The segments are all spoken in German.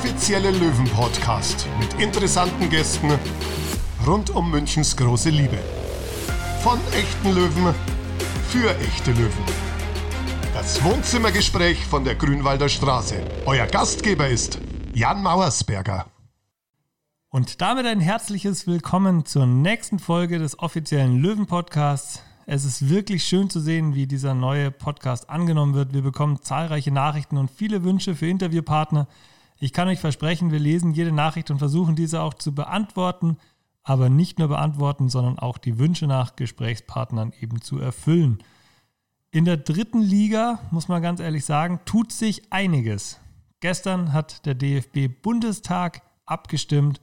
offizielle Löwen-Podcast mit interessanten Gästen rund um Münchens große Liebe. Von echten Löwen für echte Löwen. Das Wohnzimmergespräch von der Grünwalder Straße. Euer Gastgeber ist Jan Mauersberger. Und damit ein herzliches Willkommen zur nächsten Folge des offiziellen Löwen-Podcasts. Es ist wirklich schön zu sehen, wie dieser neue Podcast angenommen wird. Wir bekommen zahlreiche Nachrichten und viele Wünsche für Interviewpartner. Ich kann euch versprechen, wir lesen jede Nachricht und versuchen diese auch zu beantworten, aber nicht nur beantworten, sondern auch die Wünsche nach Gesprächspartnern eben zu erfüllen. In der dritten Liga, muss man ganz ehrlich sagen, tut sich einiges. Gestern hat der DFB Bundestag abgestimmt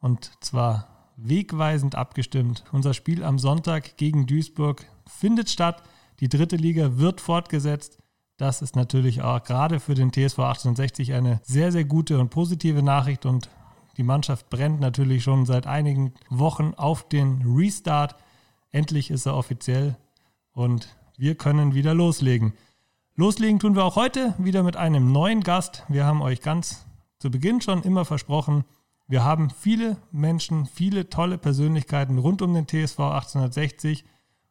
und zwar wegweisend abgestimmt. Unser Spiel am Sonntag gegen Duisburg findet statt. Die dritte Liga wird fortgesetzt. Das ist natürlich auch gerade für den TSV 1860 eine sehr, sehr gute und positive Nachricht und die Mannschaft brennt natürlich schon seit einigen Wochen auf den Restart. Endlich ist er offiziell und wir können wieder loslegen. Loslegen tun wir auch heute wieder mit einem neuen Gast. Wir haben euch ganz zu Beginn schon immer versprochen, wir haben viele Menschen, viele tolle Persönlichkeiten rund um den TSV 1860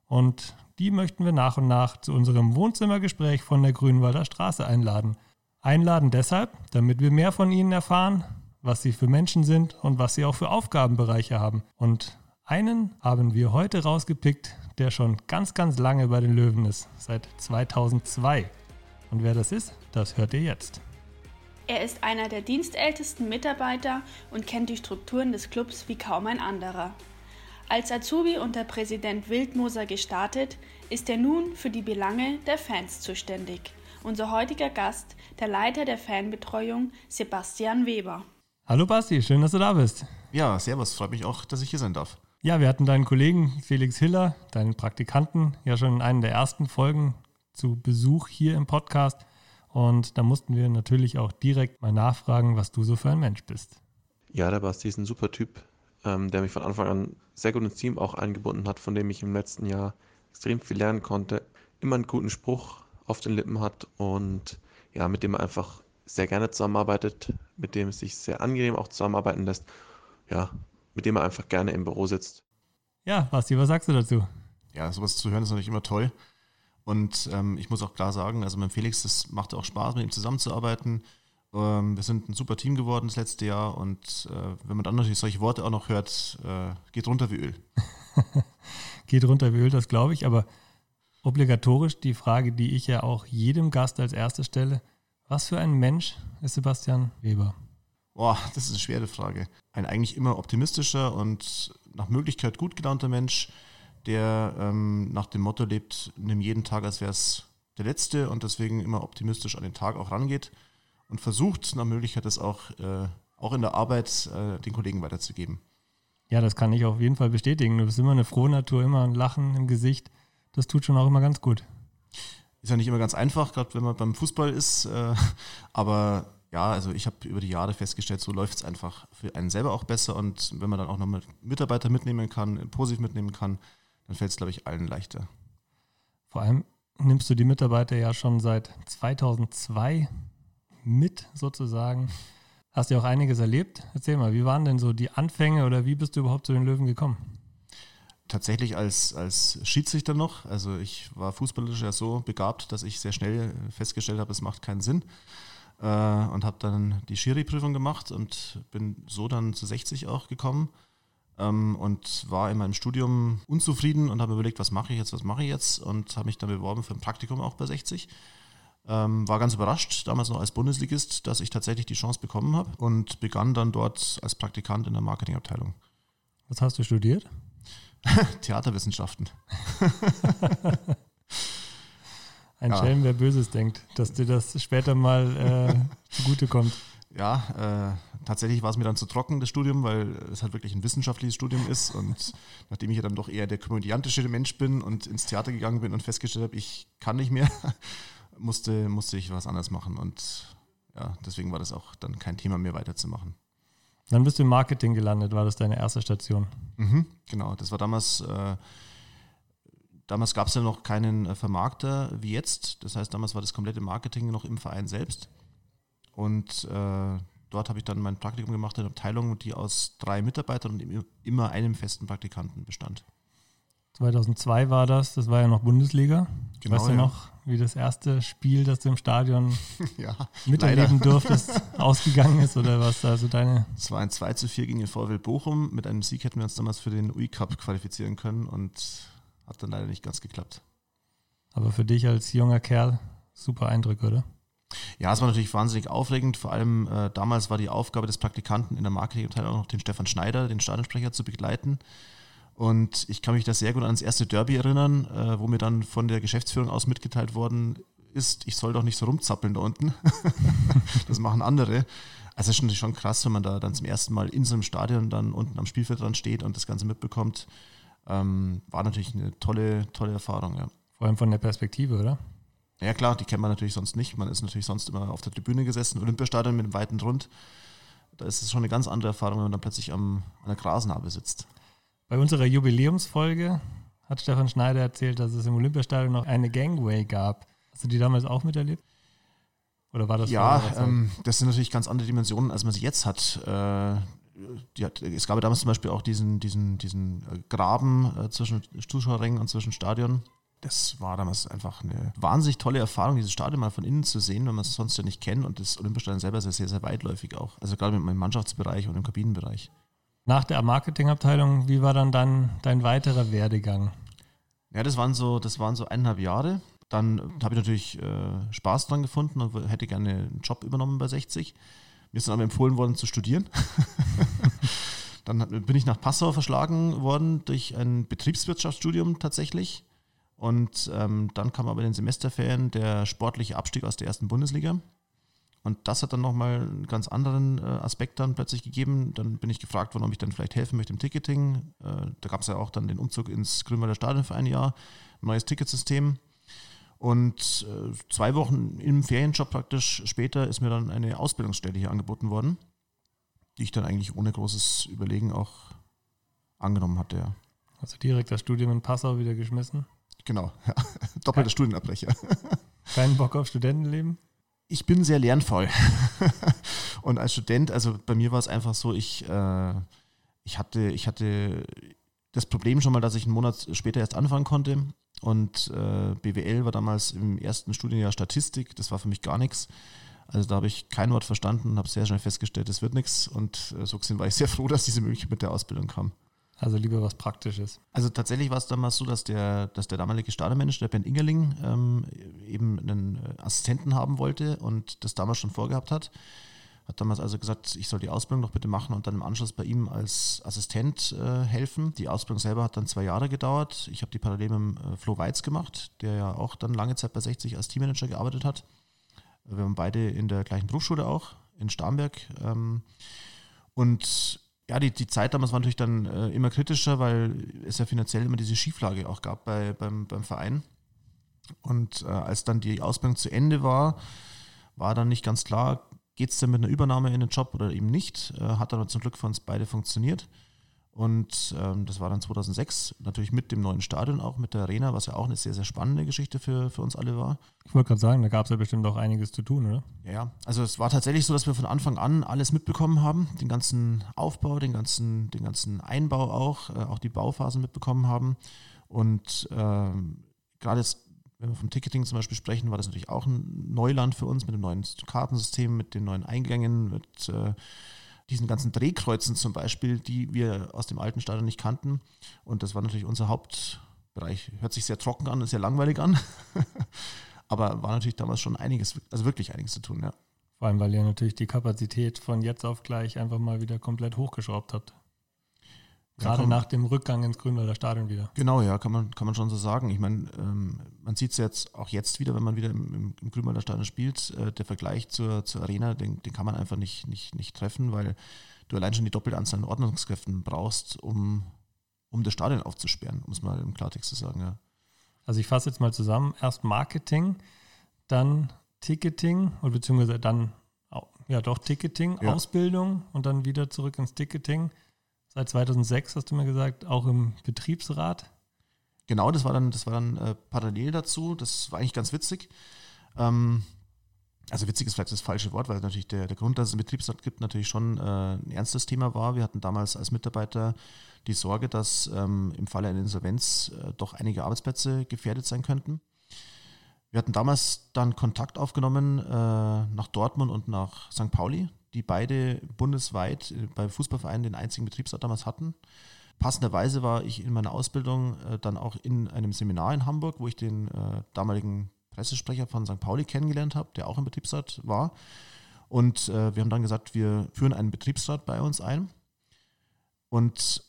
und die möchten wir nach und nach zu unserem Wohnzimmergespräch von der Grünwalder Straße einladen. Einladen deshalb, damit wir mehr von ihnen erfahren, was sie für Menschen sind und was sie auch für Aufgabenbereiche haben. Und einen haben wir heute rausgepickt, der schon ganz, ganz lange bei den Löwen ist, seit 2002. Und wer das ist, das hört ihr jetzt. Er ist einer der dienstältesten Mitarbeiter und kennt die Strukturen des Clubs wie kaum ein anderer. Als Azubi unter Präsident Wildmoser gestartet, ist er nun für die Belange der Fans zuständig. Unser heutiger Gast, der Leiter der Fanbetreuung, Sebastian Weber. Hallo Basti, schön, dass du da bist. Ja, servus, freut mich auch, dass ich hier sein darf. Ja, wir hatten deinen Kollegen Felix Hiller, deinen Praktikanten, ja schon in einer der ersten Folgen zu Besuch hier im Podcast. Und da mussten wir natürlich auch direkt mal nachfragen, was du so für ein Mensch bist. Ja, der Basti ist ein super Typ, ähm, der mich von Anfang an sehr gut ins Team auch eingebunden hat, von dem ich im letzten Jahr extrem viel lernen konnte. Immer einen guten Spruch auf den Lippen hat und ja, mit dem er einfach sehr gerne zusammenarbeitet, mit dem es sich sehr angenehm auch zusammenarbeiten lässt. Ja, mit dem er einfach gerne im Büro sitzt. Ja, Basti, was sagst du dazu? Ja, sowas zu hören ist natürlich immer toll. Und ähm, ich muss auch klar sagen, also mit Felix, das macht auch Spaß, mit ihm zusammenzuarbeiten. Ähm, wir sind ein super Team geworden das letzte Jahr und äh, wenn man dann natürlich solche Worte auch noch hört, äh, geht runter wie Öl. geht runter wie Öl, das glaube ich, aber obligatorisch die Frage, die ich ja auch jedem Gast als erste stelle. Was für ein Mensch ist Sebastian Weber? Boah, das ist eine schwere Frage. Ein eigentlich immer optimistischer und nach Möglichkeit gut gelaunter Mensch, der ähm, nach dem Motto lebt, nimm jeden Tag, als wäre es der letzte und deswegen immer optimistisch an den Tag auch rangeht und versucht nach Möglichkeit das auch, äh, auch in der Arbeit äh, den Kollegen weiterzugeben. Ja, das kann ich auf jeden Fall bestätigen. Du bist immer eine frohe Natur, immer ein Lachen im Gesicht. Das tut schon auch immer ganz gut. Ist ja nicht immer ganz einfach, gerade wenn man beim Fußball ist, äh, aber ja, also ich habe über die Jahre festgestellt, so läuft es einfach für einen selber auch besser und wenn man dann auch noch mit Mitarbeiter mitnehmen kann, positiv mitnehmen kann, dann fällt es, glaube ich, allen leichter. Vor allem nimmst du die Mitarbeiter ja schon seit 2002 mit, sozusagen. Hast ja auch einiges erlebt. Erzähl mal, wie waren denn so die Anfänge oder wie bist du überhaupt zu den Löwen gekommen? Tatsächlich als, als Schiedsrichter noch. Also ich war fußballisch ja so begabt, dass ich sehr schnell festgestellt habe, es macht keinen Sinn. Äh, und habe dann die Schiri-Prüfung gemacht und bin so dann zu 60 auch gekommen ähm, und war in meinem Studium unzufrieden und habe überlegt, was mache ich jetzt, was mache ich jetzt und habe mich dann beworben für ein Praktikum auch bei 60. Ähm, war ganz überrascht, damals noch als Bundesligist, dass ich tatsächlich die Chance bekommen habe und begann dann dort als Praktikant in der Marketingabteilung. Was hast du studiert? Theaterwissenschaften. Ein ja. Schelm, wer Böses denkt, dass dir das später mal äh, zugutekommt ja, äh, tatsächlich war es mir dann zu trocken, das Studium, weil es halt wirklich ein wissenschaftliches Studium ist. Und nachdem ich ja dann doch eher der komödiantische Mensch bin und ins Theater gegangen bin und festgestellt habe, ich kann nicht mehr, musste, musste ich was anderes machen. Und ja, deswegen war das auch dann kein Thema mehr weiterzumachen. Dann bist du im Marketing gelandet, war das deine erste Station? Mhm, genau, das war damals. Äh, damals gab es ja noch keinen äh, Vermarkter wie jetzt. Das heißt, damals war das komplette Marketing noch im Verein selbst. Und äh, dort habe ich dann mein Praktikum gemacht in einer Abteilung, die aus drei Mitarbeitern und immer einem festen Praktikanten bestand. 2002 war das, das war ja noch Bundesliga. Genau, weißt du ja. noch, wie das erste Spiel, das du im Stadion ja, miterleben leider. durftest, ausgegangen ist oder was also deine? Es war ein 2 zu 4 gegen den VfL Bochum. Mit einem Sieg hätten wir uns damals für den UI-Cup qualifizieren können und hat dann leider nicht ganz geklappt. Aber für dich als junger Kerl super Eindruck, oder? Ja, es war natürlich wahnsinnig aufregend. Vor allem äh, damals war die Aufgabe des Praktikanten in der Marketingabteilung auch noch den Stefan Schneider, den Stadionsprecher, zu begleiten. Und ich kann mich da sehr gut ans erste Derby erinnern, äh, wo mir dann von der Geschäftsführung aus mitgeteilt worden ist, ich soll doch nicht so rumzappeln da unten. das machen andere. Also es ist natürlich schon krass, wenn man da dann zum ersten Mal in so einem Stadion dann unten am Spielfeld dran steht und das Ganze mitbekommt. Ähm, war natürlich eine tolle, tolle Erfahrung, ja. Vor allem von der Perspektive, oder? Ja klar, die kennt man natürlich sonst nicht. Man ist natürlich sonst immer auf der Tribüne gesessen, Olympiastadion mit einem weiten Rund. Da ist es schon eine ganz andere Erfahrung, wenn man dann plötzlich am, an der Grasnarbe sitzt. Bei unserer Jubiläumsfolge hat Stefan Schneider erzählt, dass es im Olympiastadion noch eine Gangway gab. Hast du die damals auch miterlebt? Oder war das Ja, ähm, das sind natürlich ganz andere Dimensionen, als man sie jetzt hat. Äh, hat es gab damals zum Beispiel auch diesen, diesen, diesen äh, Graben äh, zwischen Zuschauerrängen und zwischen Stadion. Das war damals einfach eine wahnsinnig tolle Erfahrung, dieses Stadion mal von innen zu sehen, wenn man es sonst ja nicht kennt. Und das Olympiastadion selber ist ja sehr, sehr weitläufig auch. Also gerade mit meinem Mannschaftsbereich und im Kabinenbereich. Nach der Marketingabteilung, wie war dann, dann dein weiterer Werdegang? Ja, das waren so, das waren so eineinhalb Jahre. Dann habe ich natürlich äh, Spaß dran gefunden und hätte gerne einen Job übernommen bei 60. Mir ist dann aber empfohlen worden zu studieren. dann bin ich nach Passau verschlagen worden durch ein Betriebswirtschaftsstudium tatsächlich. Und ähm, dann kam aber in den Semesterferien der sportliche Abstieg aus der ersten Bundesliga. Und das hat dann nochmal einen ganz anderen äh, Aspekt dann plötzlich gegeben. Dann bin ich gefragt worden, ob ich dann vielleicht helfen möchte im Ticketing. Äh, da gab es ja auch dann den Umzug ins Grünwalder Stadion für ein Jahr, neues Ticketsystem. Und äh, zwei Wochen im Ferienjob praktisch später ist mir dann eine Ausbildungsstelle hier angeboten worden, die ich dann eigentlich ohne großes Überlegen auch angenommen hatte. Ja. Also direkt das Studium in Passau wieder geschmissen? Genau, ja. doppelter Studienabbrecher. Keinen Bock auf Studentenleben? Ich bin sehr lernvoll. und als Student, also bei mir war es einfach so, ich, äh, ich, hatte, ich hatte das Problem schon mal, dass ich einen Monat später erst anfangen konnte. Und äh, BWL war damals im ersten Studienjahr Statistik, das war für mich gar nichts. Also da habe ich kein Wort verstanden und habe sehr schnell festgestellt, das wird nichts. Und äh, so gesehen war ich sehr froh, dass diese Möglichkeit mit der Ausbildung kam. Also lieber was Praktisches. Also tatsächlich war es damals so, dass der, dass der damalige Stadionmanager, der Ben Ingerling, ähm, eben einen äh, Assistenten haben wollte und das damals schon vorgehabt hat. Hat damals also gesagt, ich soll die Ausbildung noch bitte machen und dann im Anschluss bei ihm als Assistent äh, helfen. Die Ausbildung selber hat dann zwei Jahre gedauert. Ich habe die parallel mit äh, Flo Weiz gemacht, der ja auch dann lange Zeit bei 60 als Teammanager gearbeitet hat. Wir waren beide in der gleichen Berufsschule auch, in Starnberg. Ähm, und ja, die, die Zeit damals war natürlich dann äh, immer kritischer, weil es ja finanziell immer diese Schieflage auch gab bei, beim, beim Verein. Und äh, als dann die Ausbildung zu Ende war, war dann nicht ganz klar, geht es denn mit einer Übernahme in den Job oder eben nicht. Äh, hat aber zum Glück für uns beide funktioniert. Und ähm, das war dann 2006, natürlich mit dem neuen Stadion auch, mit der Arena, was ja auch eine sehr, sehr spannende Geschichte für, für uns alle war. Ich wollte gerade sagen, da gab es ja bestimmt auch einiges zu tun, oder? Ja, also es war tatsächlich so, dass wir von Anfang an alles mitbekommen haben, den ganzen Aufbau, den ganzen, den ganzen Einbau auch, äh, auch die Bauphasen mitbekommen haben. Und ähm, gerade jetzt, wenn wir vom Ticketing zum Beispiel sprechen, war das natürlich auch ein Neuland für uns mit dem neuen Kartensystem, mit den neuen Eingängen, mit äh, diesen ganzen Drehkreuzen zum Beispiel, die wir aus dem alten Stadion nicht kannten. Und das war natürlich unser Hauptbereich. Hört sich sehr trocken an und sehr langweilig an. Aber war natürlich damals schon einiges, also wirklich einiges zu tun, ja. Vor allem, weil ihr natürlich die Kapazität von jetzt auf gleich einfach mal wieder komplett hochgeschraubt habt. Gerade nach dem Rückgang ins Grünwalder Stadion wieder. Genau, ja, kann man, kann man schon so sagen. Ich meine, ähm, man sieht es jetzt auch jetzt wieder, wenn man wieder im, im, im Grünwalder Stadion spielt. Äh, der Vergleich zur, zur Arena, den, den kann man einfach nicht, nicht, nicht treffen, weil du allein schon die doppelte Anzahl an Ordnungskräften brauchst, um, um das Stadion aufzusperren, um es mal im Klartext zu sagen, ja. Also ich fasse jetzt mal zusammen. Erst Marketing, dann Ticketing oder beziehungsweise dann, ja doch Ticketing, ja. Ausbildung und dann wieder zurück ins Ticketing Seit 2006 hast du mir gesagt, auch im Betriebsrat. Genau, das war dann, das war dann äh, parallel dazu. Das war eigentlich ganz witzig. Ähm, also witzig ist vielleicht das falsche Wort, weil natürlich der, der Grund, dass es einen Betriebsrat gibt, natürlich schon äh, ein ernstes Thema war. Wir hatten damals als Mitarbeiter die Sorge, dass ähm, im Falle einer Insolvenz äh, doch einige Arbeitsplätze gefährdet sein könnten. Wir hatten damals dann Kontakt aufgenommen äh, nach Dortmund und nach St. Pauli, die beide bundesweit äh, bei Fußballvereinen den einzigen Betriebsrat damals hatten. Passenderweise war ich in meiner Ausbildung äh, dann auch in einem Seminar in Hamburg, wo ich den äh, damaligen Pressesprecher von St. Pauli kennengelernt habe, der auch im Betriebsrat war. Und äh, wir haben dann gesagt, wir führen einen Betriebsrat bei uns ein. Und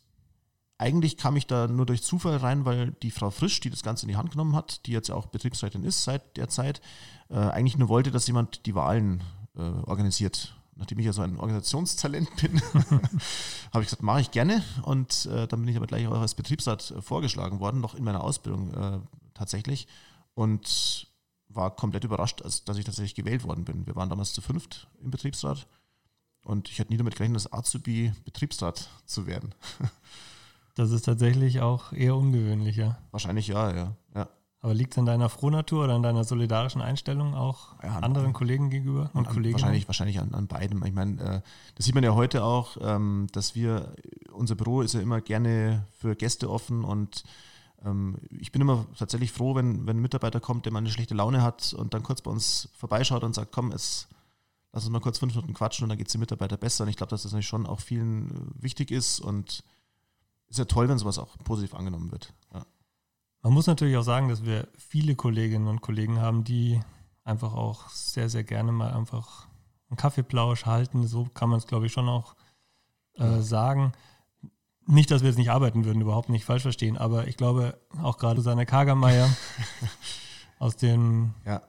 eigentlich kam ich da nur durch Zufall rein, weil die Frau Frisch, die das Ganze in die Hand genommen hat, die jetzt auch Betriebsrätin ist seit der Zeit, äh, eigentlich nur wollte, dass jemand die Wahlen äh, organisiert. Nachdem ich ja so ein Organisationstalent bin, habe ich gesagt, mache ich gerne. Und äh, dann bin ich aber gleich auch als Betriebsrat vorgeschlagen worden, noch in meiner Ausbildung äh, tatsächlich. Und war komplett überrascht, als, dass ich tatsächlich gewählt worden bin. Wir waren damals zu fünft im Betriebsrat und ich hätte nie damit gerechnet, als Azubi Betriebsrat zu werden. Das ist tatsächlich auch eher ungewöhnlicher. Wahrscheinlich ja, ja. ja. Aber liegt es an deiner Frohnatur oder an deiner solidarischen Einstellung auch ja, anderen an, Kollegen gegenüber und an, Kollegen? Wahrscheinlich, wahrscheinlich an, an beidem. Ich meine, äh, das sieht man ja heute auch, ähm, dass wir, unser Büro ist ja immer gerne für Gäste offen und ähm, ich bin immer tatsächlich froh, wenn, wenn ein Mitarbeiter kommt, der mal eine schlechte Laune hat und dann kurz bei uns vorbeischaut und sagt, komm, es, lass uns mal kurz fünf Minuten quatschen und dann geht es dem Mitarbeiter besser. Und ich glaube, dass das natürlich schon auch vielen wichtig ist und ist ja toll, wenn sowas auch positiv angenommen wird. Ja. Man muss natürlich auch sagen, dass wir viele Kolleginnen und Kollegen haben, die einfach auch sehr, sehr gerne mal einfach einen Kaffeeplausch halten. So kann man es, glaube ich, schon auch äh, sagen. Nicht, dass wir jetzt nicht arbeiten würden, überhaupt nicht falsch verstehen, aber ich glaube, auch gerade Susanne Kagermeier aus, den, ja.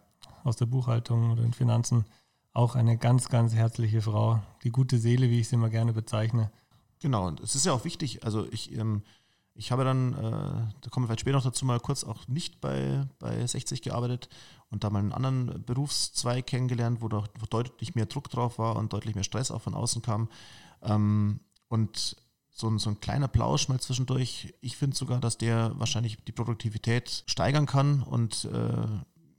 aus der Buchhaltung oder den Finanzen, auch eine ganz, ganz herzliche Frau. Die gute Seele, wie ich sie immer gerne bezeichne. Genau, und es ist ja auch wichtig, also ich, ähm, ich habe dann, äh, da kommen wir vielleicht später noch dazu, mal kurz auch nicht bei, bei 60 gearbeitet und da mal einen anderen Berufszweig kennengelernt, wo, doch, wo deutlich mehr Druck drauf war und deutlich mehr Stress auch von außen kam. Ähm, und so ein, so ein kleiner Plausch mal zwischendurch. Ich finde sogar, dass der wahrscheinlich die Produktivität steigern kann und äh,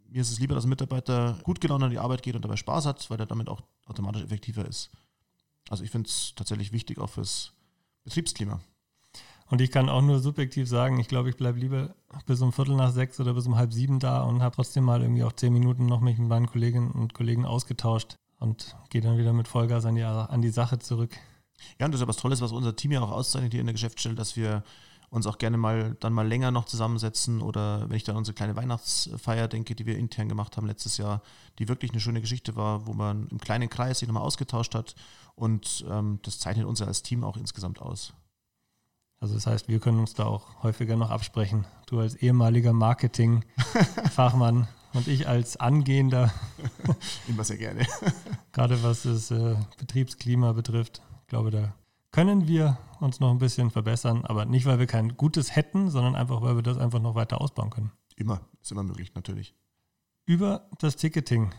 mir ist es lieber, dass ein Mitarbeiter gut gelaunt an die Arbeit geht und dabei Spaß hat, weil er damit auch automatisch effektiver ist. Also ich finde es tatsächlich wichtig auch fürs Betriebsklima. Und ich kann auch nur subjektiv sagen, ich glaube, ich bleibe lieber bis um Viertel nach sechs oder bis um halb sieben da und habe trotzdem mal irgendwie auch zehn Minuten noch mich mit meinen Kolleginnen und Kollegen ausgetauscht und gehe dann wieder mit Vollgas an die, an die Sache zurück. Ja, und das ist ja was Tolles, was unser Team ja auch auszeichnet hier in der Geschäftsstelle, dass wir uns auch gerne mal dann mal länger noch zusammensetzen oder wenn ich dann unsere kleine Weihnachtsfeier denke, die wir intern gemacht haben letztes Jahr, die wirklich eine schöne Geschichte war, wo man im kleinen Kreis sich nochmal ausgetauscht hat und ähm, das zeichnet uns als Team auch insgesamt aus. Also das heißt, wir können uns da auch häufiger noch absprechen. Du als ehemaliger Marketing-Fachmann und ich als angehender. Immer sehr gerne. Gerade was das äh, Betriebsklima betrifft glaube, da können wir uns noch ein bisschen verbessern, aber nicht, weil wir kein gutes hätten, sondern einfach, weil wir das einfach noch weiter ausbauen können. Immer, ist immer möglich, natürlich. Über das Ticketing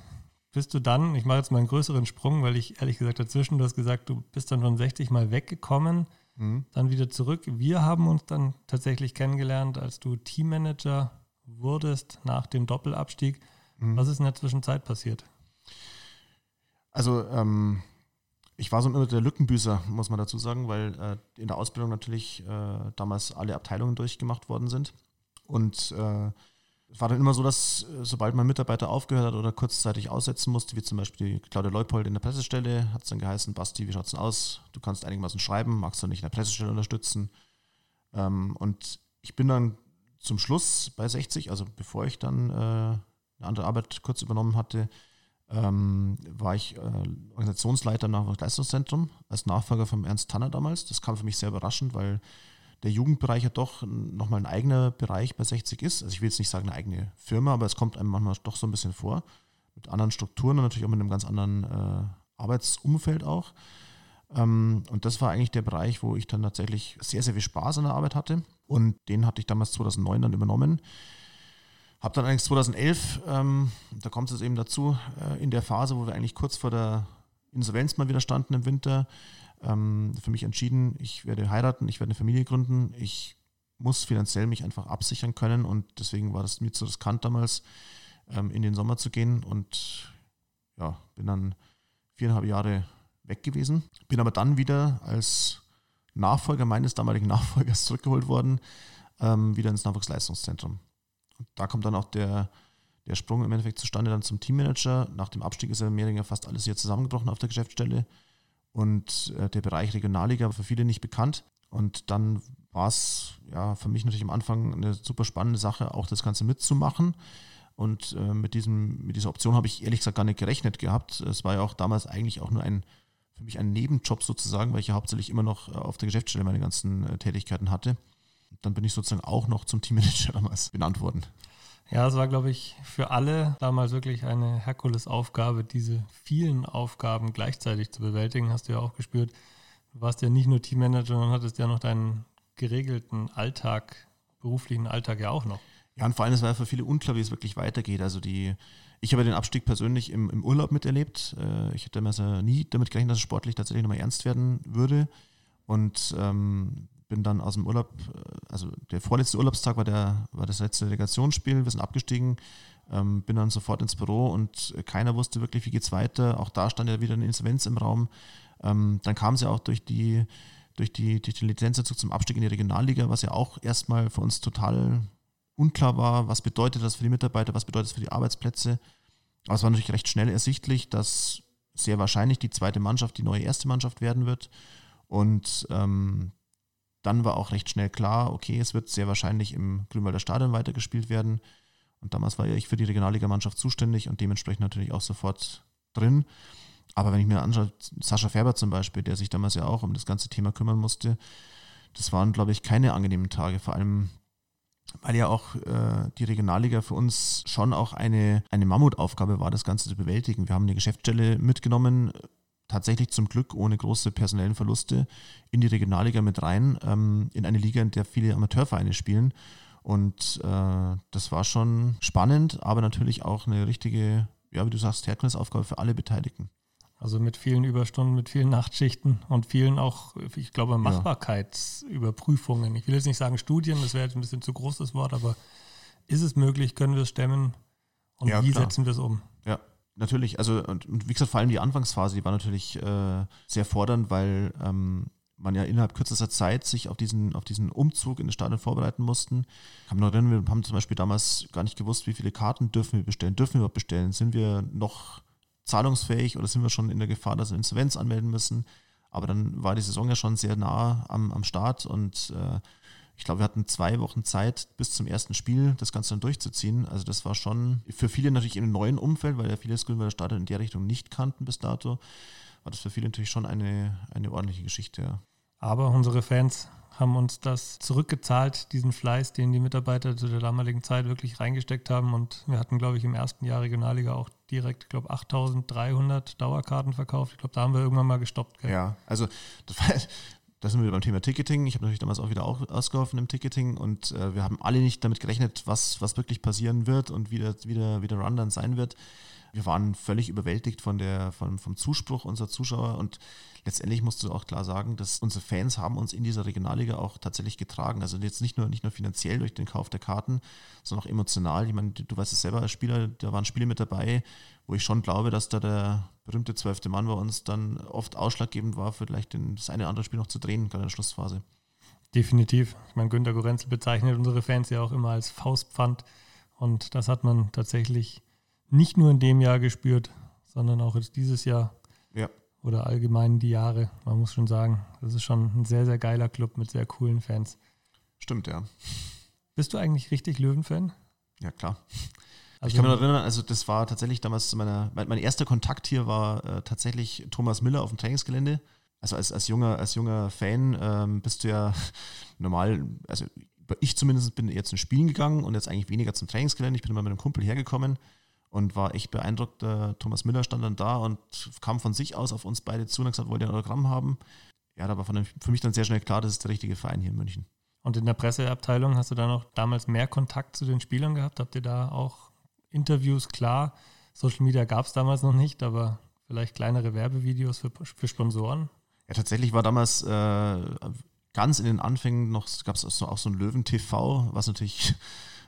bist du dann, ich mache jetzt mal einen größeren Sprung, weil ich ehrlich gesagt dazwischen, du hast gesagt, du bist dann von 60 Mal weggekommen, mhm. dann wieder zurück. Wir haben uns dann tatsächlich kennengelernt, als du Teammanager wurdest nach dem Doppelabstieg. Mhm. Was ist in der Zwischenzeit passiert? Also, ähm, ich war so immer der Lückenbüßer, muss man dazu sagen, weil äh, in der Ausbildung natürlich äh, damals alle Abteilungen durchgemacht worden sind. Und äh, es war dann immer so, dass äh, sobald mein Mitarbeiter aufgehört hat oder kurzzeitig aussetzen musste, wie zum Beispiel Claudia Leupold in der Pressestelle, hat es dann geheißen, Basti, wie schaut es denn aus? Du kannst einigermaßen schreiben, magst du nicht in der Pressestelle unterstützen? Ähm, und ich bin dann zum Schluss bei 60, also bevor ich dann äh, eine andere Arbeit kurz übernommen hatte, ähm, war ich äh, Organisationsleiter nach dem Leistungszentrum als Nachfolger von Ernst Tanner damals. Das kam für mich sehr überraschend, weil der Jugendbereich ja doch nochmal ein eigener Bereich bei 60 ist. Also ich will jetzt nicht sagen eine eigene Firma, aber es kommt einem manchmal doch so ein bisschen vor. Mit anderen Strukturen und natürlich auch mit einem ganz anderen äh, Arbeitsumfeld auch. Ähm, und das war eigentlich der Bereich, wo ich dann tatsächlich sehr, sehr viel Spaß an der Arbeit hatte. Und den hatte ich damals 2009 dann übernommen. Habe dann eigentlich 2011, ähm, da kommt es eben dazu, äh, in der Phase, wo wir eigentlich kurz vor der Insolvenz mal wieder standen im Winter, ähm, für mich entschieden, ich werde heiraten, ich werde eine Familie gründen, ich muss finanziell mich einfach absichern können und deswegen war das mir zu riskant damals, ähm, in den Sommer zu gehen und ja, bin dann viereinhalb Jahre weg gewesen. Bin aber dann wieder als Nachfolger meines damaligen Nachfolgers zurückgeholt worden, ähm, wieder ins Nachwuchsleistungszentrum. Und da kommt dann auch der, der Sprung im Endeffekt zustande dann zum Teammanager. Nach dem Abstieg ist ja Mehringer fast alles hier zusammengebrochen auf der Geschäftsstelle. Und äh, der Bereich Regionalliga war für viele nicht bekannt. Und dann war es ja für mich natürlich am Anfang eine super spannende Sache, auch das Ganze mitzumachen. Und äh, mit, diesem, mit dieser Option habe ich ehrlich gesagt gar nicht gerechnet gehabt. Es war ja auch damals eigentlich auch nur ein, für mich ein Nebenjob sozusagen, weil ich ja hauptsächlich immer noch äh, auf der Geschäftsstelle meine ganzen äh, Tätigkeiten hatte. Dann bin ich sozusagen auch noch zum Teammanager damals benannt worden. Ja, es war, glaube ich, für alle damals wirklich eine Herkulesaufgabe, diese vielen Aufgaben gleichzeitig zu bewältigen. Hast du ja auch gespürt. Du warst ja nicht nur Teammanager, sondern hattest ja noch deinen geregelten Alltag, beruflichen Alltag ja auch noch. Ja, und vor allem, es war für viele unklar, wie es wirklich weitergeht. Also die, ich habe den Abstieg persönlich im, im Urlaub miterlebt. Äh, ich hätte nie damit gerechnet, dass es sportlich tatsächlich nochmal ernst werden würde. Und ähm, bin dann aus dem Urlaub, äh, also der vorletzte Urlaubstag war, der, war das letzte Delegationsspiel, wir sind abgestiegen, ähm, bin dann sofort ins Büro und keiner wusste wirklich, wie geht es weiter. Auch da stand ja wieder eine Insolvenz im Raum. Ähm, dann kam sie ja auch durch die durch, die, durch den Lizenzzug zum Abstieg in die Regionalliga, was ja auch erstmal für uns total unklar war, was bedeutet das für die Mitarbeiter, was bedeutet das für die Arbeitsplätze. Aber es war natürlich recht schnell ersichtlich, dass sehr wahrscheinlich die zweite Mannschaft die neue erste Mannschaft werden wird. Und ähm, dann war auch recht schnell klar, okay, es wird sehr wahrscheinlich im Grünwalder Stadion weitergespielt werden. Und damals war ich für die Regionalligamannschaft zuständig und dementsprechend natürlich auch sofort drin. Aber wenn ich mir anschaue, Sascha Färber zum Beispiel, der sich damals ja auch um das ganze Thema kümmern musste, das waren, glaube ich, keine angenehmen Tage. Vor allem weil ja auch äh, die Regionalliga für uns schon auch eine, eine Mammutaufgabe war, das Ganze zu bewältigen. Wir haben eine Geschäftsstelle mitgenommen, tatsächlich zum Glück ohne große personellen Verluste, in die Regionalliga mit rein, ähm, in eine Liga, in der viele Amateurvereine spielen. Und äh, das war schon spannend, aber natürlich auch eine richtige, ja, wie du sagst, Herkulesaufgabe für alle Beteiligten. Also mit vielen Überstunden, mit vielen Nachtschichten und vielen auch, ich glaube, Machbarkeitsüberprüfungen. Ich will jetzt nicht sagen Studien, das wäre jetzt ein bisschen zu groß das Wort, aber ist es möglich, können wir es stemmen und ja, wie klar. setzen wir es um? Natürlich. Also und, und, wie gesagt, vor allem die Anfangsphase, die war natürlich äh, sehr fordernd, weil ähm, man ja innerhalb kürzester Zeit sich auf diesen, auf diesen Umzug in das Stadion vorbereiten mussten. Mich noch erinnern, wir haben zum Beispiel damals gar nicht gewusst, wie viele Karten dürfen wir bestellen, dürfen wir überhaupt bestellen, sind wir noch zahlungsfähig oder sind wir schon in der Gefahr, dass wir Insolvenz anmelden müssen. Aber dann war die Saison ja schon sehr nah am, am Start und äh, ich glaube, wir hatten zwei Wochen Zeit bis zum ersten Spiel, das Ganze dann durchzuziehen. Also das war schon für viele natürlich in einem neuen Umfeld, weil ja viele Grünwalder Stadion in der Richtung nicht kannten bis dato, war das für viele natürlich schon eine, eine ordentliche Geschichte. Ja. Aber unsere Fans haben uns das zurückgezahlt, diesen Fleiß, den die Mitarbeiter zu der damaligen Zeit wirklich reingesteckt haben. Und wir hatten, glaube ich, im ersten Jahr Regionalliga auch direkt, ich glaube, 8300 Dauerkarten verkauft. Ich glaube, da haben wir irgendwann mal gestoppt. Gell? Ja, also das war, da sind wir beim Thema Ticketing. Ich habe natürlich damals auch wieder auch ausgeholfen im Ticketing und äh, wir haben alle nicht damit gerechnet, was, was wirklich passieren wird und wie der, wie, der, wie der Run dann sein wird. Wir waren völlig überwältigt von der, von, vom Zuspruch unserer Zuschauer und letztendlich musst du auch klar sagen, dass unsere Fans haben uns in dieser Regionalliga auch tatsächlich getragen. Also jetzt nicht nur, nicht nur finanziell durch den Kauf der Karten, sondern auch emotional. Ich meine, du weißt es selber als Spieler, da waren Spiele mit dabei, wo ich schon glaube, dass da der berühmte zwölfte Mann bei uns dann oft ausschlaggebend war, vielleicht den, das eine oder andere Spiel noch zu drehen, gerade in der Schlussphase. Definitiv. Ich meine, Günter Gorenzel bezeichnet unsere Fans ja auch immer als Faustpfand. Und das hat man tatsächlich nicht nur in dem Jahr gespürt, sondern auch jetzt dieses Jahr. Ja oder allgemein die Jahre. Man muss schon sagen, das ist schon ein sehr, sehr geiler Club mit sehr coolen Fans. Stimmt, ja. Bist du eigentlich richtig Löwen-Fan? Ja, klar. Also, ich kann mich noch erinnern, also das war tatsächlich damals zu meiner, mein, mein erster Kontakt hier war äh, tatsächlich Thomas Miller auf dem Trainingsgelände. Also als, als, junger, als junger Fan ähm, bist du ja normal, also ich zumindest bin jetzt in Spielen gegangen und jetzt eigentlich weniger zum Trainingsgelände. Ich bin immer mit einem Kumpel hergekommen und war echt beeindruckt. Der Thomas Miller stand dann da und kam von sich aus auf uns beide zu und hat gesagt, wollt ihr ein Autogramm haben? Ja, da war für mich dann sehr schnell klar, das ist der richtige Verein hier in München. Und in der Presseabteilung hast du da noch damals mehr Kontakt zu den Spielern gehabt? Habt ihr da auch Interviews? Klar, Social Media gab es damals noch nicht, aber vielleicht kleinere Werbevideos für, für Sponsoren? Ja, tatsächlich war damals äh, ganz in den Anfängen noch, gab es auch so ein Löwen-TV, was natürlich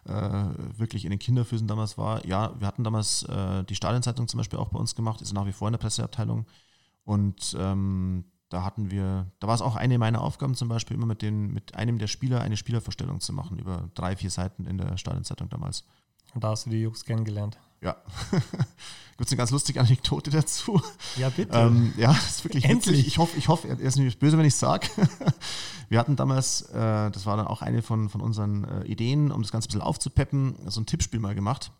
wirklich in den Kinderfüßen damals war. Ja, wir hatten damals äh, die Stadionzeitung zum Beispiel auch bei uns gemacht, ist nach wie vor in der Presseabteilung. Und ähm, da hatten wir, da war es auch eine meiner Aufgaben zum Beispiel, immer mit, den, mit einem der Spieler eine Spielervorstellung zu machen, über drei, vier Seiten in der Stadionzeitung damals. Und da hast du die Jungs kennengelernt. Ja. Gibt es eine ganz lustige Anekdote dazu? Ja, bitte. Ähm, ja, das ist wirklich Endlich. witzig. Ich hoffe, ich hoffe, er ist nicht böse, wenn ich es sage. Wir hatten damals, äh, das war dann auch eine von, von unseren äh, Ideen, um das Ganze ein bisschen aufzupeppen, so ein Tippspiel mal gemacht.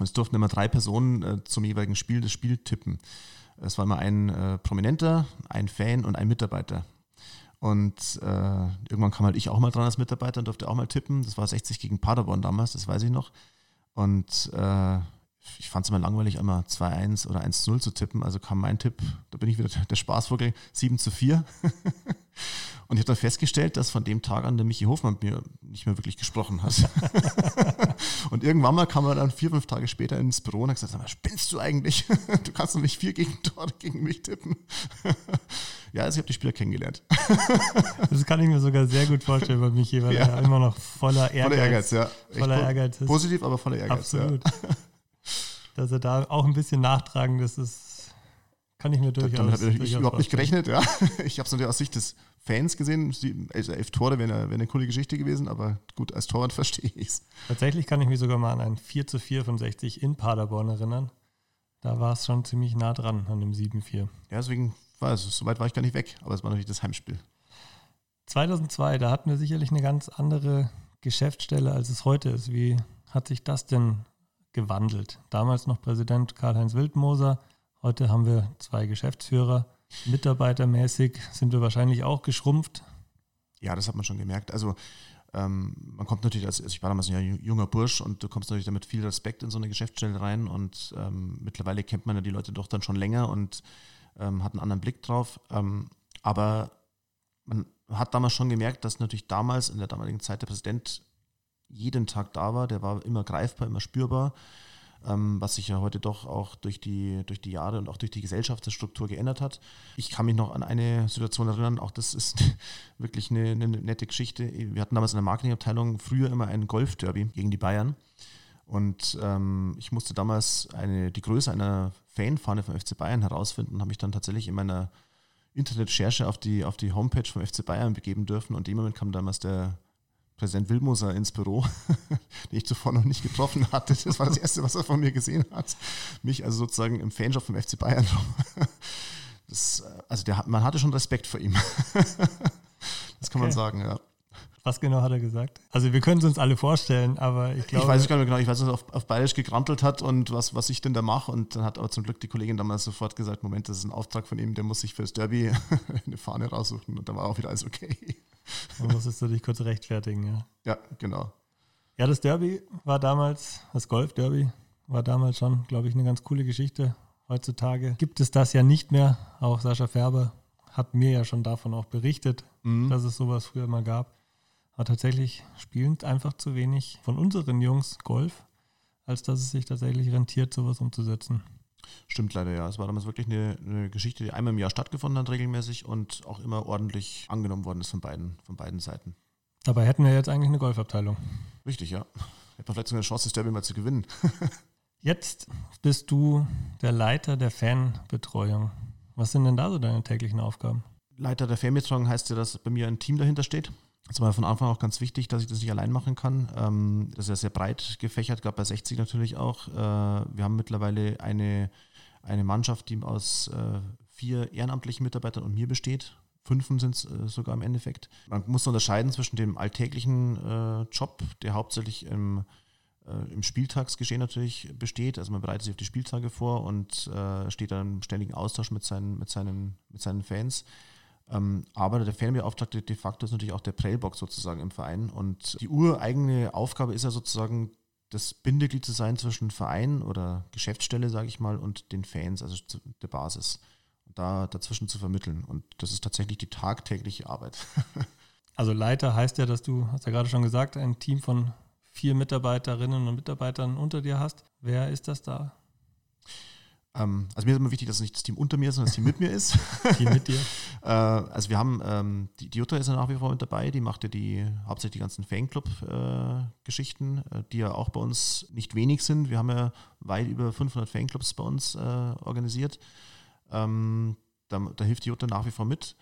Es durften immer drei Personen äh, zum jeweiligen Spiel das Spiel tippen. Es war immer ein äh, Prominenter, ein Fan und ein Mitarbeiter. Und äh, irgendwann kam halt ich auch mal dran als Mitarbeiter und durfte auch mal tippen. Das war 60 gegen Paderborn damals, das weiß ich noch. Und äh, ich fand es immer langweilig, immer 2-1 oder 1-0 zu tippen. Also kam mein Tipp, da bin ich wieder der Spaßvogel, 7 zu 4. Und ich habe dann festgestellt, dass von dem Tag an der Michi Hofmann mit mir nicht mehr wirklich gesprochen hat. und irgendwann mal kam er dann vier, fünf Tage später ins Büro und hat gesagt, "Sag mal, spinnst du eigentlich? Du kannst doch nicht vier Gegentore gegen mich tippen. ja, also ich habe die Spieler kennengelernt. Das kann ich mir sogar sehr gut vorstellen bei Michi, weil Ja. er immer noch voller Ehrgeiz, Voller Ehrgeiz, ja. Voller Ehrgeiz ist. Positiv, aber voller Ehrgeiz. Absolut. Dass er da auch ein bisschen nachtragen, das ist, kann ich mir durchaus Damit habe ich überhaupt nicht gerechnet, ja. Ich habe es natürlich aus Sicht des Fans gesehen. Also elf Tore wäre eine, wäre eine coole Geschichte gewesen, aber gut, als Torwart verstehe ich es. Tatsächlich kann ich mich sogar mal an ein 4 zu 4 von 60 in Paderborn erinnern. Da war es schon ziemlich nah dran an dem 7-4. Ja, deswegen war es, so weit war ich gar nicht weg, aber es war natürlich das Heimspiel. 2002, da hatten wir sicherlich eine ganz andere Geschäftsstelle, als es heute ist. Wie hat sich das denn gewandelt? Damals noch Präsident Karl-Heinz Wildmoser, heute haben wir zwei Geschäftsführer. Mitarbeitermäßig sind wir wahrscheinlich auch geschrumpft. Ja, das hat man schon gemerkt. Also ähm, man kommt natürlich, als also ich war damals ein ju- junger Bursch und du kommst natürlich damit viel Respekt in so eine Geschäftsstelle rein und ähm, mittlerweile kennt man ja die Leute doch dann schon länger und ähm, hat einen anderen Blick drauf. Ähm, aber man hat damals schon gemerkt, dass natürlich damals in der damaligen Zeit der Präsident jeden Tag da war, der war immer greifbar, immer spürbar, ähm, was sich ja heute doch auch durch die, durch die Jahre und auch durch die Gesellschaftsstruktur geändert hat. Ich kann mich noch an eine Situation erinnern, auch das ist wirklich eine, eine nette Geschichte. Wir hatten damals in der Marketingabteilung früher immer ein Golfderby gegen die Bayern. Und ähm, ich musste damals eine, die Größe einer Fanfahne vom FC Bayern herausfinden und habe mich dann tatsächlich in meiner Internetrecherche auf die, auf die Homepage vom FC Bayern begeben dürfen. Und in dem Moment kam damals der Präsident Wilmoser ins Büro, den ich zuvor noch nicht getroffen hatte. Das war das Erste, was er von mir gesehen hat. Mich also sozusagen im Fanshop vom FC Bayern. Das, äh, also der, man hatte schon Respekt vor ihm. Das kann man Okay. sagen, ja. Was genau hat er gesagt? Also wir können es uns alle vorstellen, aber ich glaube, ich weiß es gar nicht mehr genau, ich weiß, dass er auf, auf Bayerisch gegrantelt hat und was, was ich denn da mache. Und dann hat aber zum Glück die Kollegin damals sofort gesagt, Moment, das ist ein Auftrag von ihm, der muss sich fürs Derby eine Fahne raussuchen. Und dann war auch wieder alles okay. dann musstest du dich kurz rechtfertigen, ja. Ja, genau. Ja, das Derby war damals, das Golf-Derby war damals schon, glaube ich, eine ganz coole Geschichte. Heutzutage gibt es das ja nicht mehr. Auch Sascha Färber hat mir ja schon davon auch berichtet, Mhm. dass es sowas früher mal gab. Aber tatsächlich spielen einfach zu wenig von unseren Jungs Golf, als dass es sich tatsächlich rentiert, sowas umzusetzen. Stimmt leider, ja. Es war damals wirklich eine, eine Geschichte, die einmal im Jahr stattgefunden hat, regelmäßig und auch immer ordentlich angenommen worden ist von beiden, von beiden Seiten. Dabei hätten wir jetzt eigentlich eine Golfabteilung. Richtig, ja. Hätte man vielleicht sogar eine Chance, das Derby mal zu gewinnen. Jetzt bist du der Leiter der Fanbetreuung. Was sind denn da so deine täglichen Aufgaben? Leiter der Fanbetreuung heißt ja, dass bei mir ein Team dahinter steht. Das war von Anfang auch ganz wichtig, dass ich das nicht allein machen kann. Ähm, das ist ja sehr breit gefächert, gerade bei 60 natürlich auch. Äh, wir haben mittlerweile eine, eine Mannschaft, die aus äh, vier ehrenamtlichen Mitarbeitern und mir besteht. Fünfen sind es äh, sogar im Endeffekt. Man muss unterscheiden zwischen dem alltäglichen Job, der hauptsächlich im, im Spieltagsgeschehen natürlich besteht. Also man bereitet sich auf die Spieltage vor und steht dann im ständigen Austausch mit seinen, mit seinen, mit seinen Fans. Ähm, aber der Fanbeauftragte de facto ist natürlich auch der Prellbock sozusagen im Verein. Und die ureigene Aufgabe ist ja sozusagen, das Bindeglied zu sein zwischen Verein oder Geschäftsstelle, sage ich mal, und den Fans, also der Basis. Und da dazwischen zu vermitteln. Und das ist tatsächlich die tagtägliche Arbeit. Also Leiter heißt ja, dass du, hast ja gerade schon gesagt, ein Team von vier Mitarbeiterinnen und Mitarbeitern unter dir hast. Wer ist das da? Ähm, also mir ist immer wichtig, dass nicht das Team unter mir ist, sondern das Team mit mir ist. Team mit dir. äh, also wir haben, ähm, die, die Jutta ist ja nach wie vor mit dabei, die macht ja die, hauptsächlich die ganzen Fanclub-Geschichten, äh, äh, die ja auch bei uns nicht wenig sind. Wir haben ja weit über 500 Fanclubs bei uns äh, organisiert. Ähm, da, da, hilft die Jutta nach wie vor mit.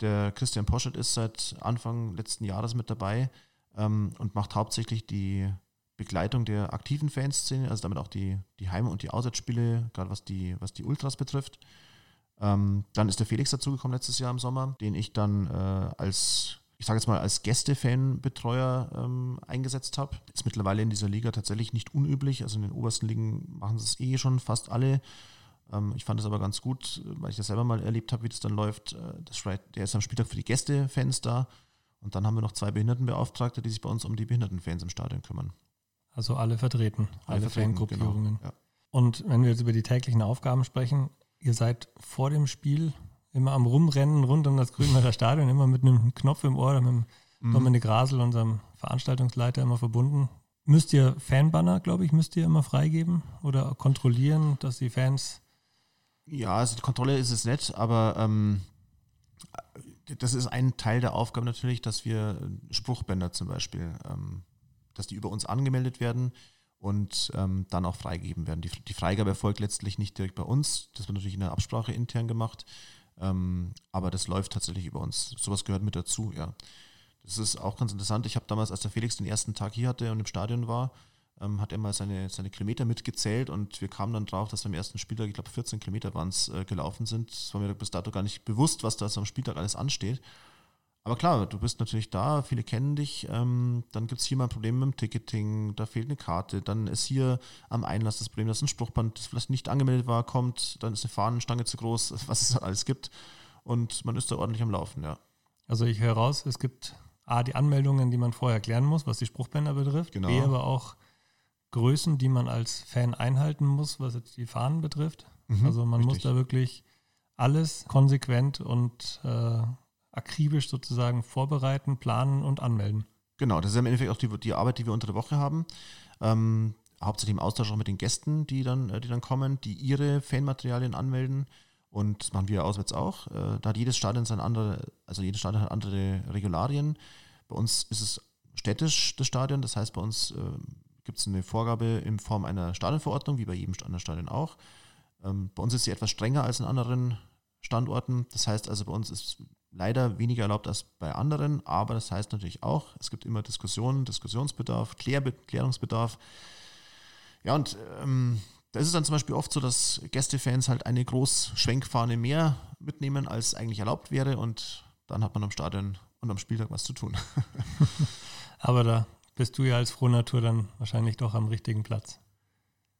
Der Christian Poschert ist seit Anfang letzten Jahres mit dabei ähm, und macht hauptsächlich die Begleitung der aktiven Fanszene, also damit auch die, die Heim- und die Auswärtsspiele, gerade was die, was die Ultras betrifft. Ähm, dann ist der Felix dazugekommen letztes Jahr im Sommer, den ich dann äh, als, ich sage jetzt mal, als Gäste-Fan-Betreuer ähm, eingesetzt habe. Ist mittlerweile in dieser Liga tatsächlich nicht unüblich. Also in den obersten Ligen machen sie es eh schon fast alle. Ähm, ich fand es aber ganz gut, weil ich das selber mal erlebt habe, wie das dann läuft. Äh, das, der ist am Spieltag für die Gäste-Fans da. Und dann haben wir noch zwei Behindertenbeauftragte, die sich bei uns um die Behindertenfans im Stadion kümmern. Also alle vertreten, alle, alle vertreten, Fangruppierungen. Genau, ja. Und wenn wir jetzt über die täglichen Aufgaben sprechen, ihr seid vor dem Spiel immer am Rumrennen rund um das Grünwalder Stadion, immer mit einem Knopf im Ohr oder mit mhm. Dominik Rasel, unserem Veranstaltungsleiter, immer verbunden. Müsst ihr Fanbanner, glaube ich, müsst ihr immer freigeben oder kontrollieren, dass die Fans. Ja, also die Kontrolle ist es nicht, aber ähm, das ist ein Teil der Aufgabe natürlich, dass wir Spruchbänder zum Beispiel ähm, dass die über uns angemeldet werden und ähm, dann auch freigegeben werden. Die, die, Freigabe erfolgt letztlich nicht direkt bei uns, das wird natürlich in der Absprache intern gemacht, ähm, aber das läuft tatsächlich über uns. Sowas gehört mit dazu, ja. Das ist auch ganz interessant. Ich habe damals, als der Felix den ersten Tag hier hatte und im Stadion war, ähm, hat er mal seine, seine Kilometer mitgezählt und wir kamen dann drauf, dass beim ersten Spieltag, ich glaube 14 Kilometer waren es, äh, gelaufen sind. Es war mir bis dato gar nicht bewusst, was da am Spieltag alles ansteht. Aber klar, du bist natürlich da, viele kennen dich, ähm, dann gibt es hier mal ein Problem mit dem Ticketing, da fehlt eine Karte, dann ist hier am Einlass das Problem, dass ein Spruchband, das vielleicht nicht angemeldet war, kommt, dann ist eine Fahnenstange zu groß, was es alles gibt und man ist da ordentlich am Laufen, ja. Also ich höre raus, es gibt A, die Anmeldungen, die man vorher klären muss, was die Spruchbänder betrifft, genau. B, aber auch Größen, die man als Fan einhalten muss, was jetzt die Fahnen betrifft. Mhm, also man richtig. muss da wirklich alles konsequent und äh, akribisch sozusagen vorbereiten, planen und anmelden. Genau, das ist im Endeffekt auch die, die Arbeit, die wir unter der Woche haben. Ähm, hauptsächlich im Austausch auch mit den Gästen, die dann, äh, die dann kommen, die ihre Fanmaterialien anmelden. Und das machen wir auswärts auch. Äh, da hat jedes Stadion seine andere, also jedes Stadion hat andere Regularien. Bei uns ist es städtisch, das Stadion. Das heißt, bei uns äh, gibt es eine Vorgabe in Form einer Stadionverordnung, wie bei jedem anderen Stadion auch. Ähm, bei uns ist sie etwas strenger als in anderen Standorten. Das heißt also, bei uns ist leider weniger erlaubt als bei anderen, aber das heißt natürlich auch, es gibt immer Diskussionen, Diskussionsbedarf, Klärbe Klärungsbedarf. Ja, und ähm, da ist es dann zum Beispiel oft so, dass Gästefans halt eine Großschwenkfahne mehr mitnehmen, als eigentlich erlaubt wäre und dann hat man am Stadion und am Spieltag was zu tun. aber da bist du ja als Frohnatur dann wahrscheinlich doch am richtigen Platz.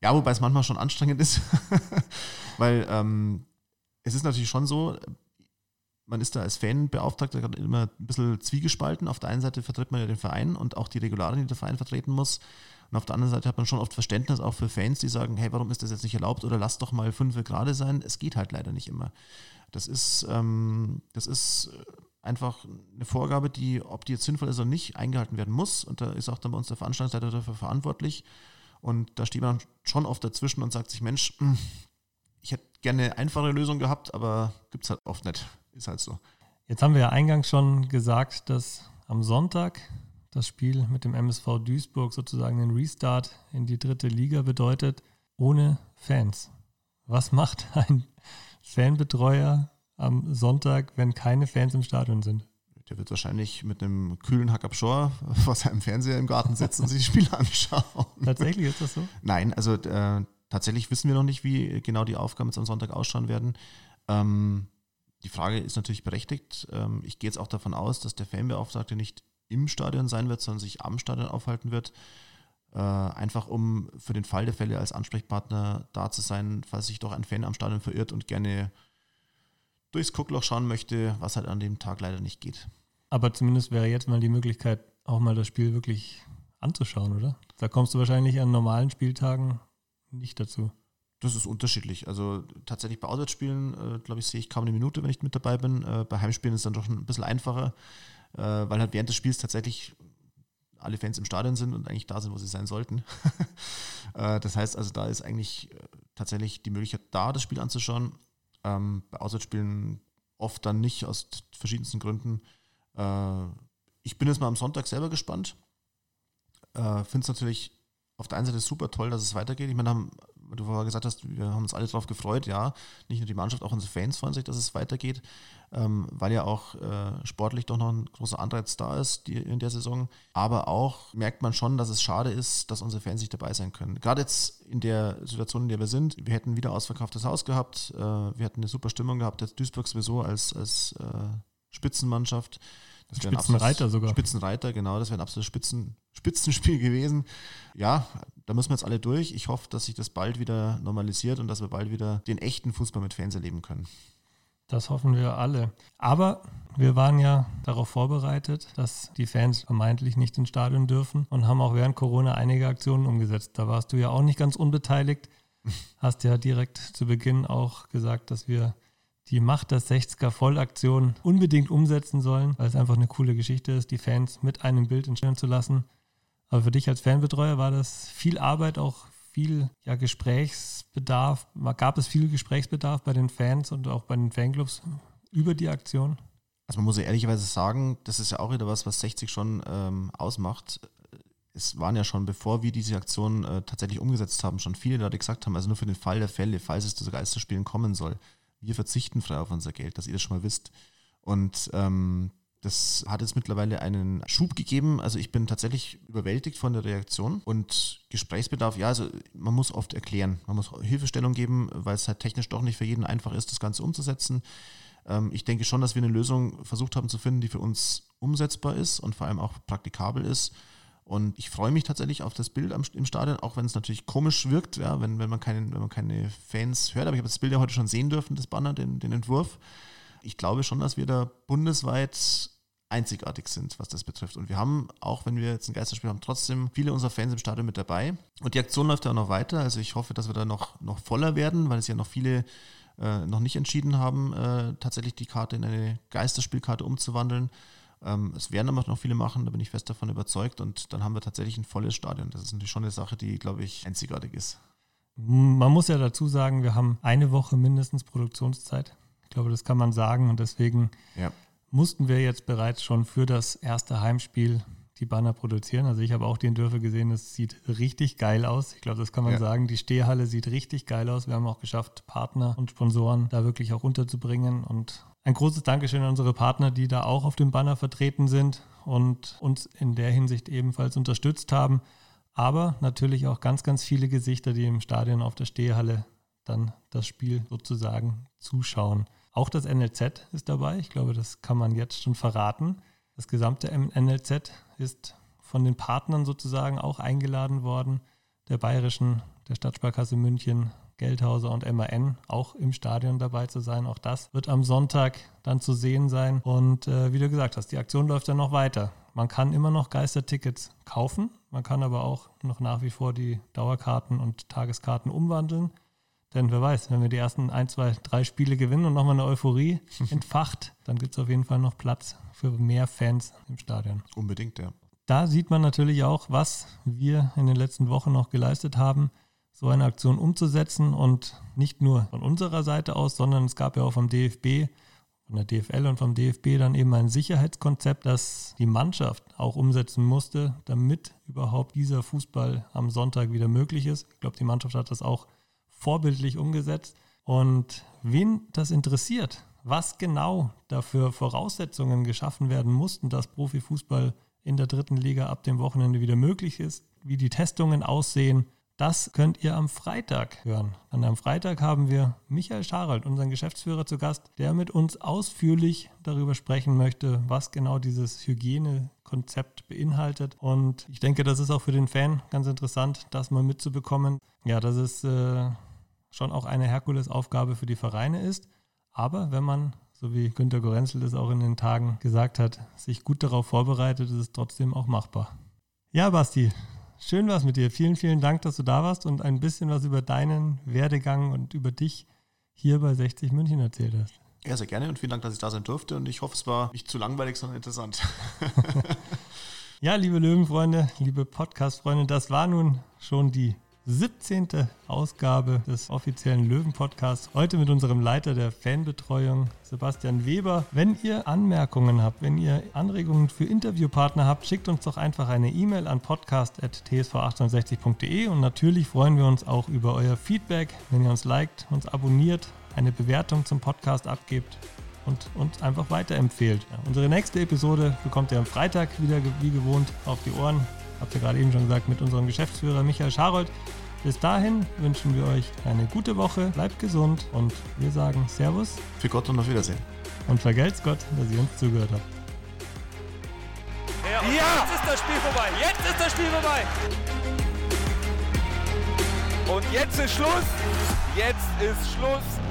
Ja, wobei es manchmal schon anstrengend ist, weil ähm, es ist natürlich schon so, man ist da als Fanbeauftragter immer ein bisschen zwiegespalten. Auf der einen Seite vertritt man ja den Verein und auch die Regularien, die der Verein vertreten muss. Und auf der anderen Seite hat man schon oft Verständnis auch für Fans, die sagen, hey, warum ist das jetzt nicht erlaubt oder lass doch mal fünf gerade sein. Es geht halt leider nicht immer. Das ist, ähm, das ist einfach eine Vorgabe, die, ob die jetzt sinnvoll ist oder nicht, eingehalten werden muss. Und da ist auch dann bei uns der Veranstaltungsleiter dafür verantwortlich. Und da steht man schon oft dazwischen und sagt sich, Mensch, gerne eine einfache Lösung gehabt, aber gibt es halt oft nicht. Ist halt so. Jetzt haben wir ja eingangs schon gesagt, dass am Sonntag das Spiel mit dem MSV Duisburg sozusagen den Restart in die dritte Liga bedeutet, ohne Fans. Was macht ein Fanbetreuer am Sonntag, wenn keine Fans im Stadion sind? Der wird wahrscheinlich mit einem kühlen Hack Shore vor seinem Fernseher im Garten sitzen und sich die Spiele anschauen. Tatsächlich ist das so? Nein, also äh, tatsächlich wissen wir noch nicht, wie genau die Aufgaben jetzt am Sonntag ausschauen werden. Ähm, die Frage ist natürlich berechtigt. Ähm, ich gehe jetzt auch davon aus, dass der Fanbeauftragte nicht im Stadion sein wird, sondern sich am Stadion aufhalten wird. Äh, einfach um für den Fall der Fälle als Ansprechpartner da zu sein, falls sich doch ein Fan am Stadion verirrt und gerne durchs Guckloch schauen möchte, was halt an dem Tag leider nicht geht. Aber zumindest wäre jetzt mal die Möglichkeit, auch mal das Spiel wirklich anzuschauen, oder? Da kommst du wahrscheinlich an normalen Spieltagen nicht dazu. Das ist unterschiedlich. Also tatsächlich bei Auswärtsspielen, äh, glaube ich, sehe ich kaum eine Minute, wenn ich mit dabei bin. Äh, bei Heimspielen ist es dann doch ein bisschen einfacher, äh, weil halt während des Spiels tatsächlich alle Fans im Stadion sind und eigentlich da sind, wo sie sein sollten. Äh, das heißt also, da ist eigentlich äh, tatsächlich die Möglichkeit da, das Spiel anzuschauen. Ähm, bei Auswärtsspielen oft dann nicht aus verschiedensten Gründen. Äh, ich bin jetzt mal am Sonntag selber gespannt. Finde es natürlich auf der einen Seite super toll, dass es weitergeht. Ich meine, haben, du vorher gesagt hast, wir haben uns alle darauf gefreut, ja. Nicht nur die Mannschaft, auch unsere Fans freuen sich, dass es weitergeht, ähm, weil ja auch äh, sportlich doch noch ein großer Anreiz da ist die, in der Saison. Aber auch merkt man schon, dass es schade ist, dass unsere Fans nicht dabei sein können. Gerade jetzt in der Situation, in der wir sind, wir hätten wieder ausverkauftes Haus gehabt, äh, wir hätten eine super Stimmung gehabt, jetzt Duisburg sowieso als, als äh, Spitzenmannschaft. Das Spitzenreiter sogar. Spitzenreiter, genau, das wäre ein absolutes Spitzen, Spitzenspiel gewesen. Ja, da müssen wir jetzt alle durch. Ich hoffe, dass sich das bald wieder normalisiert und dass wir bald wieder den echten Fußball mit Fans erleben können. Das hoffen wir alle. Aber wir waren ja darauf vorbereitet, dass die Fans vermeintlich nicht ins Stadion dürfen und haben auch während Corona einige Aktionen umgesetzt. Da warst du ja auch nicht ganz unbeteiligt. Hast ja direkt zu Beginn auch gesagt, dass wir die Macht der 60er Vollaktion unbedingt umsetzen sollen, weil es einfach eine coole Geschichte ist, die Fans mit einem Bild entstehen zu lassen. Aber für dich als Fanbetreuer war das viel Arbeit, auch viel ja, Gesprächsbedarf. Gab es viel Gesprächsbedarf bei den Fans und auch bei den Fanclubs über die Aktion? Also man muss ja ehrlicherweise sagen, das ist ja auch wieder was, was 60 schon ähm, ausmacht. Es waren ja schon, bevor wir diese Aktion äh, tatsächlich umgesetzt haben, schon viele Leute gesagt haben, also nur für den Fall der Fälle, falls es zu Geisterspielen kommen soll, wir verzichten frei auf unser Geld, dass ihr das schon mal wisst. Und ähm, das hat jetzt mittlerweile einen Schub gegeben. Also ich bin tatsächlich überwältigt von der Reaktion und Gesprächsbedarf. Ja, also man muss oft erklären, man muss Hilfestellung geben, weil es halt technisch doch nicht für jeden einfach ist, das Ganze umzusetzen. Ähm, ich denke schon, dass wir eine Lösung versucht haben zu finden, die für uns umsetzbar ist und vor allem auch praktikabel ist. Und ich freue mich tatsächlich auf das Bild im Stadion, auch wenn es natürlich komisch wirkt, ja, wenn, wenn, man keine, wenn man keine Fans hört. Aber ich habe das Bild ja heute schon sehen dürfen, das Banner, den, den Entwurf. Ich glaube schon, dass wir da bundesweit einzigartig sind, was das betrifft. Und wir haben, auch wenn wir jetzt ein Geisterspiel haben, trotzdem viele unserer Fans im Stadion mit dabei. Und die Aktion läuft ja auch noch weiter. Also ich hoffe, dass wir da noch, noch voller werden, weil es ja noch viele äh, noch nicht entschieden haben, äh, tatsächlich die Karte in eine Geisterspielkarte umzuwandeln. Ähm, es werden aber noch viele machen, da bin ich fest davon überzeugt. Und dann haben wir tatsächlich ein volles Stadion. Das ist natürlich schon eine Sache, die, glaube ich, einzigartig ist. Man muss ja dazu sagen, wir haben eine Woche mindestens Produktionszeit. Ich glaube, das kann man sagen. Und deswegen ja. mussten wir jetzt bereits schon für das erste Heimspiel die Banner produzieren. Also ich habe auch die Entwürfe gesehen, es sieht richtig geil aus. Ich glaube, das kann man ja. sagen. Die Stehhalle sieht richtig geil aus. Wir haben auch geschafft, Partner und Sponsoren da wirklich auch unterzubringen. Und ein großes Dankeschön an unsere Partner, die da auch auf dem Banner vertreten sind und uns in der Hinsicht ebenfalls unterstützt haben. Aber natürlich auch ganz, ganz viele Gesichter, die im Stadion auf der Stehhalle dann das Spiel sozusagen zuschauen. Auch das NLZ ist dabei. Ich glaube, das kann man jetzt schon verraten. Das gesamte NLZ ist von den Partnern sozusagen auch eingeladen worden, der Bayerischen, der Stadtsparkasse München, Geldhauser und MAN auch im Stadion dabei zu sein. Auch das wird am Sonntag dann zu sehen sein. Und äh, wie du gesagt hast, die Aktion läuft dann noch weiter. Man kann immer noch Geistertickets kaufen. Man kann aber auch noch nach wie vor die Dauerkarten und Tageskarten umwandeln. Denn wer weiß, wenn wir die ersten ein, zwei, drei Spiele gewinnen und nochmal eine Euphorie entfacht, dann gibt es auf jeden Fall noch Platz für mehr Fans im Stadion. Unbedingt, ja. Da sieht man natürlich auch, was wir in den letzten Wochen noch geleistet haben, so eine Aktion umzusetzen und nicht nur von unserer Seite aus, sondern es gab ja auch vom DFB, von der DFL und vom DFB dann eben ein Sicherheitskonzept, das die Mannschaft auch umsetzen musste, damit überhaupt dieser Fußball am Sonntag wieder möglich ist. Ich glaube, die Mannschaft hat das auch vorbildlich umgesetzt. Und wen das interessiert, was genau dafür Voraussetzungen geschaffen werden mussten, dass Profifußball in der dritten Liga ab dem Wochenende wieder möglich ist, wie die Testungen aussehen, das könnt ihr am Freitag hören. Dann am Freitag haben wir Michael Scharald, unseren Geschäftsführer, zu Gast, der mit uns ausführlich darüber sprechen möchte, was genau dieses Hygienekonzept beinhaltet. Und ich denke, das ist auch für den Fan ganz interessant, das mal mitzubekommen. Ja, das ist äh, schon auch eine Herkulesaufgabe für die Vereine ist. Aber wenn man, so wie Günter Gorenzel das auch in den Tagen gesagt hat, sich gut darauf vorbereitet, ist es trotzdem auch machbar. Ja, Basti, schön war es mit dir. Vielen, vielen Dank, dass du da warst und ein bisschen was über deinen Werdegang und über dich hier bei 60 München erzählt hast. Ja, sehr gerne und vielen Dank, dass ich da sein durfte und ich hoffe, es war nicht zu langweilig, sondern interessant. ja, liebe Löwenfreunde, liebe Podcast-Freunde, das war nun schon die 17. Ausgabe des offiziellen Löwen-Podcasts. Heute mit unserem Leiter der Fanbetreuung, Sebastian Weber. Wenn ihr Anmerkungen habt, wenn ihr Anregungen für Interviewpartner habt, schickt uns doch einfach eine E-Mail an podcast.tsv68.de und natürlich freuen wir uns auch über euer Feedback, wenn ihr uns liked, uns abonniert, eine Bewertung zum Podcast abgebt und uns einfach weiterempfehlt. Ja, unsere nächste Episode bekommt ihr am Freitag wieder wie gewohnt auf die Ohren. Habt ihr gerade eben schon gesagt, mit unserem Geschäftsführer Michael Scharold. Bis dahin wünschen wir euch eine gute Woche, bleibt gesund und wir sagen Servus. Für Gott und auf Wiedersehen. Und vergelt's Gott, dass ihr uns zugehört habt. Ja, ja, jetzt ist das Spiel vorbei. Jetzt ist das Spiel vorbei. Und jetzt ist Schluss. Jetzt ist Schluss.